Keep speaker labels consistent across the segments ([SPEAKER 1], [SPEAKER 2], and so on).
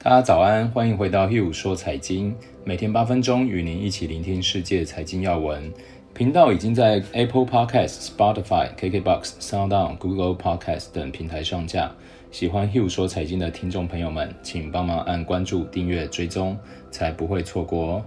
[SPEAKER 1] 大家早安，欢迎回到 Hugh 说财经，每天八分钟与您一起聆听世界财经要闻。频道已经在 Apple Podcast、Spotify、KKBox、SoundOn、Google Podcast 等平台上架。喜欢 Hugh 说财经的听众朋友们，请帮忙按关注、订阅、追踪，才不会错过哦。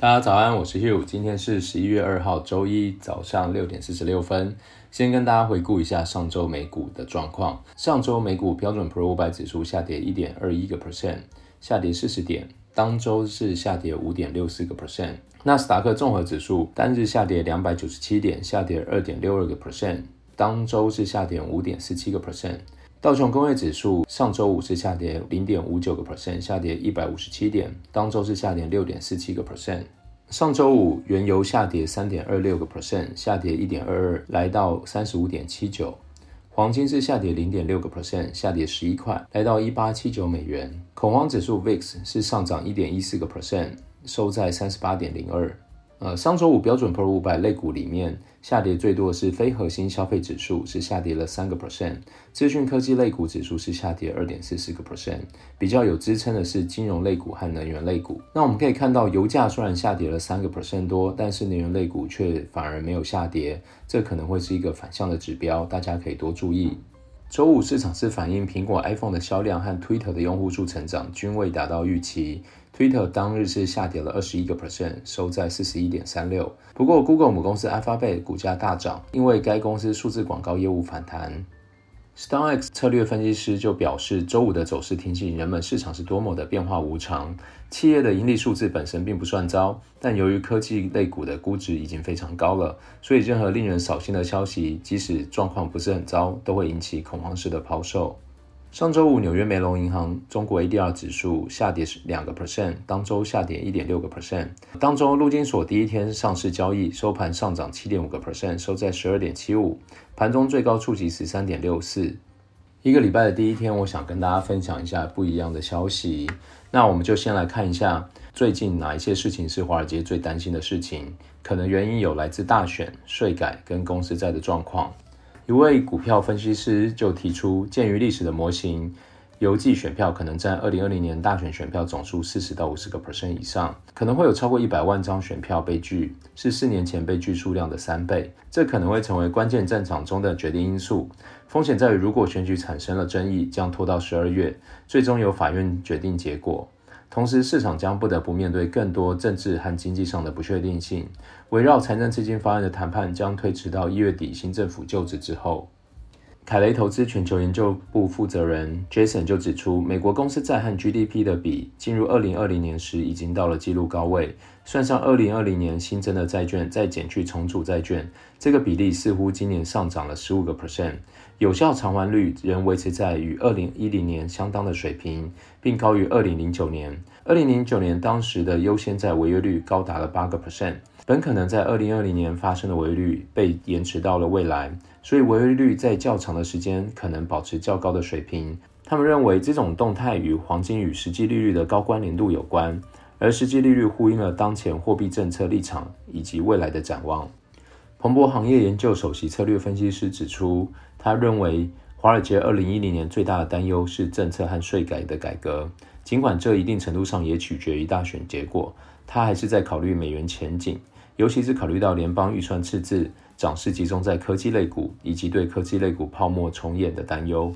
[SPEAKER 1] 大家早安，我是 Hugh，今天是十一月二号周一早上六点四十六分。先跟大家回顾一下上周美股的状况。上周美股标准普尔五百指数下跌一点二一个 percent，下跌四十点，当周是下跌五点六四个 percent。纳斯达克综合指数单日下跌两百九十七点，下跌二点六二个 percent，当周是下跌五点四七个 percent。道琼工业指数上周五是下跌零点五九个 percent，下跌一百五十七点，当周是下跌六点四七个 percent。上周五原油下跌三点二六个 percent，下跌一点二二，来到三十五点七九。黄金是下跌零点六个 percent，下跌十一块，来到一八七九美元。恐慌指数 VIX 是上涨一点一四个 percent，收在三十八点零二。呃，上周五标准普尔五百类股里面下跌最多的是非核心消费指数，是下跌了三个 percent。资讯科技类股指数是下跌二点四四个 percent。比较有支撑的是金融类股和能源类股。那我们可以看到，油价虽然下跌了三个 percent 多，但是能源类股却反而没有下跌，这可能会是一个反向的指标，大家可以多注意。周五市场是反映苹果 iPhone 的销量和 Twitter 的用户数成长均未达到预期。Twitter 当日是下跌了二十一个 percent，收在四十一点三六。不过，Google 母公司 Alphabet 股价大涨，因为该公司数字广告业务反弹。StoneX 策略分析师就表示，周五的走势提醒人们市场是多么的变化无常。企业的盈利数字本身并不算糟，但由于科技类股的估值已经非常高了，所以任何令人扫兴的消息，即使状况不是很糟，都会引起恐慌式的抛售。上周五，纽约梅隆银行中国 ADR 指数下跌两个 percent，当周下跌一点六个 percent。当周陆金所第一天上市交易，收盘上涨七点五个 percent，收在十二点七五，盘中最高触及十三点六四。一个礼拜的第一天，我想跟大家分享一下不一样的消息。那我们就先来看一下最近哪一些事情是华尔街最担心的事情，可能原因有来自大选、税改跟公司债的状况。一位股票分析师就提出，鉴于历史的模型，邮寄选票可能占二零二零年大选选票总数四十到五十个 percent 以上，可能会有超过一百万张选票被拒，是四年前被拒数量的三倍。这可能会成为关键战场中的决定因素。风险在于，如果选举产生了争议，将拖到十二月，最终由法院决定结果。同时，市场将不得不面对更多政治和经济上的不确定性。围绕财政资金方案的谈判将推迟到一月底新政府就职之后。凯雷投资全球研究部负责人 Jason 就指出，美国公司债和 GDP 的比进入二零二零年时已经到了纪录高位。算上二零二零年新增的债券，再减去重组债券，这个比例似乎今年上涨了十五个 percent。有效偿还率仍维持在与二零一零年相当的水平，并高于二零零九年。二零零九年当时的优先债违约率高达了八个 percent，本可能在二零二零年发生的违约率被延迟到了未来，所以违约率在较长的时间可能保持较高的水平。他们认为这种动态与黄金与实际利率的高关联度有关，而实际利率呼应了当前货币政策立场以及未来的展望。彭博行业研究首席策略分析师指出，他认为华尔街二零一零年最大的担忧是政策和税改的改革，尽管这一定程度上也取决于大选结果，他还是在考虑美元前景，尤其是考虑到联邦预算赤字、涨势集中在科技类股以及对科技类股泡沫重演的担忧。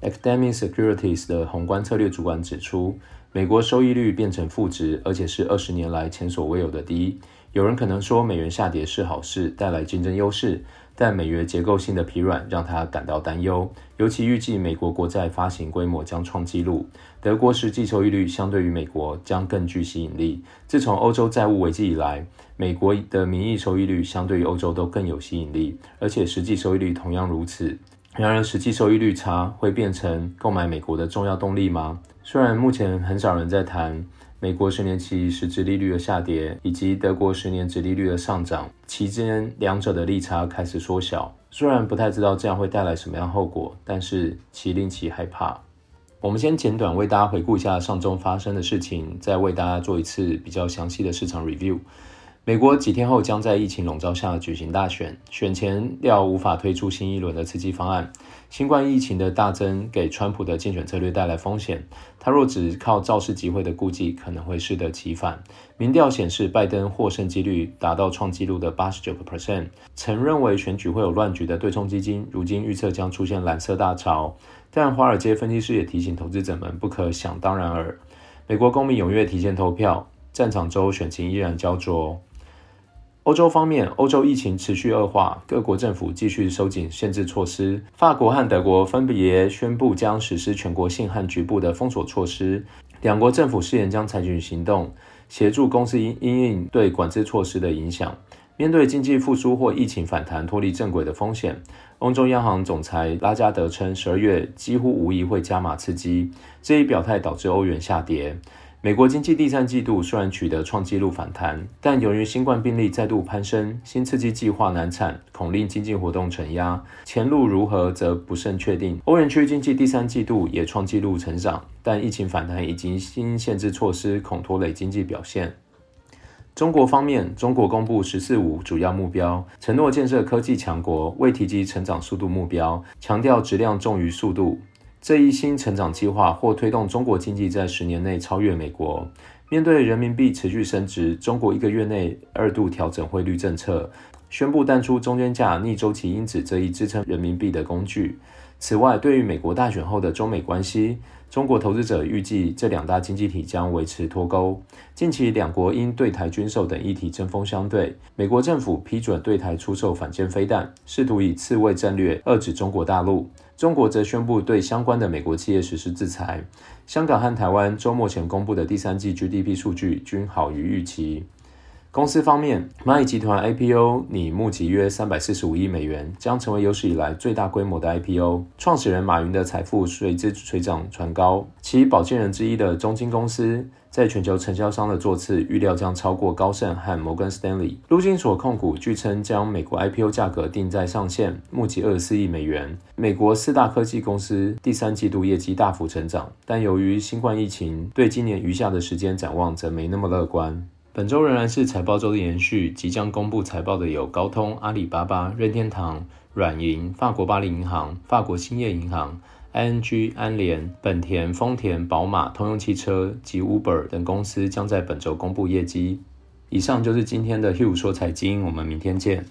[SPEAKER 1] Academic Securities 的宏观策略主管指出，美国收益率变成负值，而且是二十年来前所未有的低。有人可能说美元下跌是好事，带来竞争优势。但美元结构性的疲软让他感到担忧，尤其预计美国国债发行规模将创纪录，德国实际收益率相对于美国将更具吸引力。自从欧洲债务危机以来，美国的名义收益率相对于欧洲都更有吸引力，而且实际收益率同样如此。然而，实际收益率差会变成购买美国的重要动力吗？虽然目前很少人在谈。美国十年期实质利率的下跌，以及德国十年值利率的上涨，期间两者的利差开始缩小。虽然不太知道这样会带来什么样后果，但是其令其害怕。我们先简短为大家回顾一下上周发生的事情，再为大家做一次比较详细的市场 review。美国几天后将在疫情笼罩下举行大选，选前料无法推出新一轮的刺激方案。新冠疫情的大增给川普的竞选策略带来风险，他若只靠造势集会的顾忌，可能会适得其反。民调显示，拜登获胜几率达到创纪录的八十九个 percent。曾认为选举会有乱局的对冲基金，如今预测将出现蓝色大潮。但华尔街分析师也提醒投资者们，不可想当然耳。美国公民踊跃提前投票，战场州选情依然焦灼。欧洲方面，欧洲疫情持续恶化，各国政府继续收紧限制措施。法国和德国分别宣布将实施全国性和局部的封锁措施。两国政府誓言将采取行动，协助公司因应对管制措施的影响。面对经济复苏或疫情反弹脱离正轨的风险，欧洲央行总裁拉加德称，十二月几乎无疑会加码刺激。这一表态导致欧元下跌。美国经济第三季度虽然取得创纪录反弹，但由于新冠病例再度攀升，新刺激计划难产，恐令经济活动承压。前路如何则不甚确定。欧元区经济第三季度也创纪录成长，但疫情反弹以及新限制措施恐拖累经济表现。中国方面，中国公布“十四五”主要目标，承诺建设科技强国，未提及成长速度目标，强调质量重于速度。这一新成长计划或推动中国经济在十年内超越美国。面对人民币持续升值，中国一个月内二度调整汇率政策，宣布淡出中间价逆周期因子这一支撑人民币的工具。此外，对于美国大选后的中美关系，中国投资者预计这两大经济体将维持脱钩。近期两国因对台军售等议题针锋相对，美国政府批准对台出售反舰飞弹，试图以刺猬战略遏制中国大陆。中国则宣布对相关的美国企业实施制裁。香港和台湾周末前公布的第三季 GDP 数据均好于预期。公司方面，蚂蚁集团 IPO 拟募集约三百四十五亿美元，将成为有史以来最大规模的 IPO。创始人马云的财富随之水涨船高。其保荐人之一的中金公司在全球承销商的座次预料将超过高盛和摩根士丹利。陆金所控股据称将美国 IPO 价格定在上限，募集二十四亿美元。美国四大科技公司第三季度业绩大幅成长，但由于新冠疫情，对今年余下的时间展望则没那么乐观。本周仍然是财报周的延续，即将公布财报的有高通、阿里巴巴、任天堂、软银、法国巴黎银行、法国兴业银行。ING、安联、本田、丰田、宝马、通用汽车及 Uber 等公司将在本周公布业绩。以上就是今天的 Hugh 说财经，我们明天见。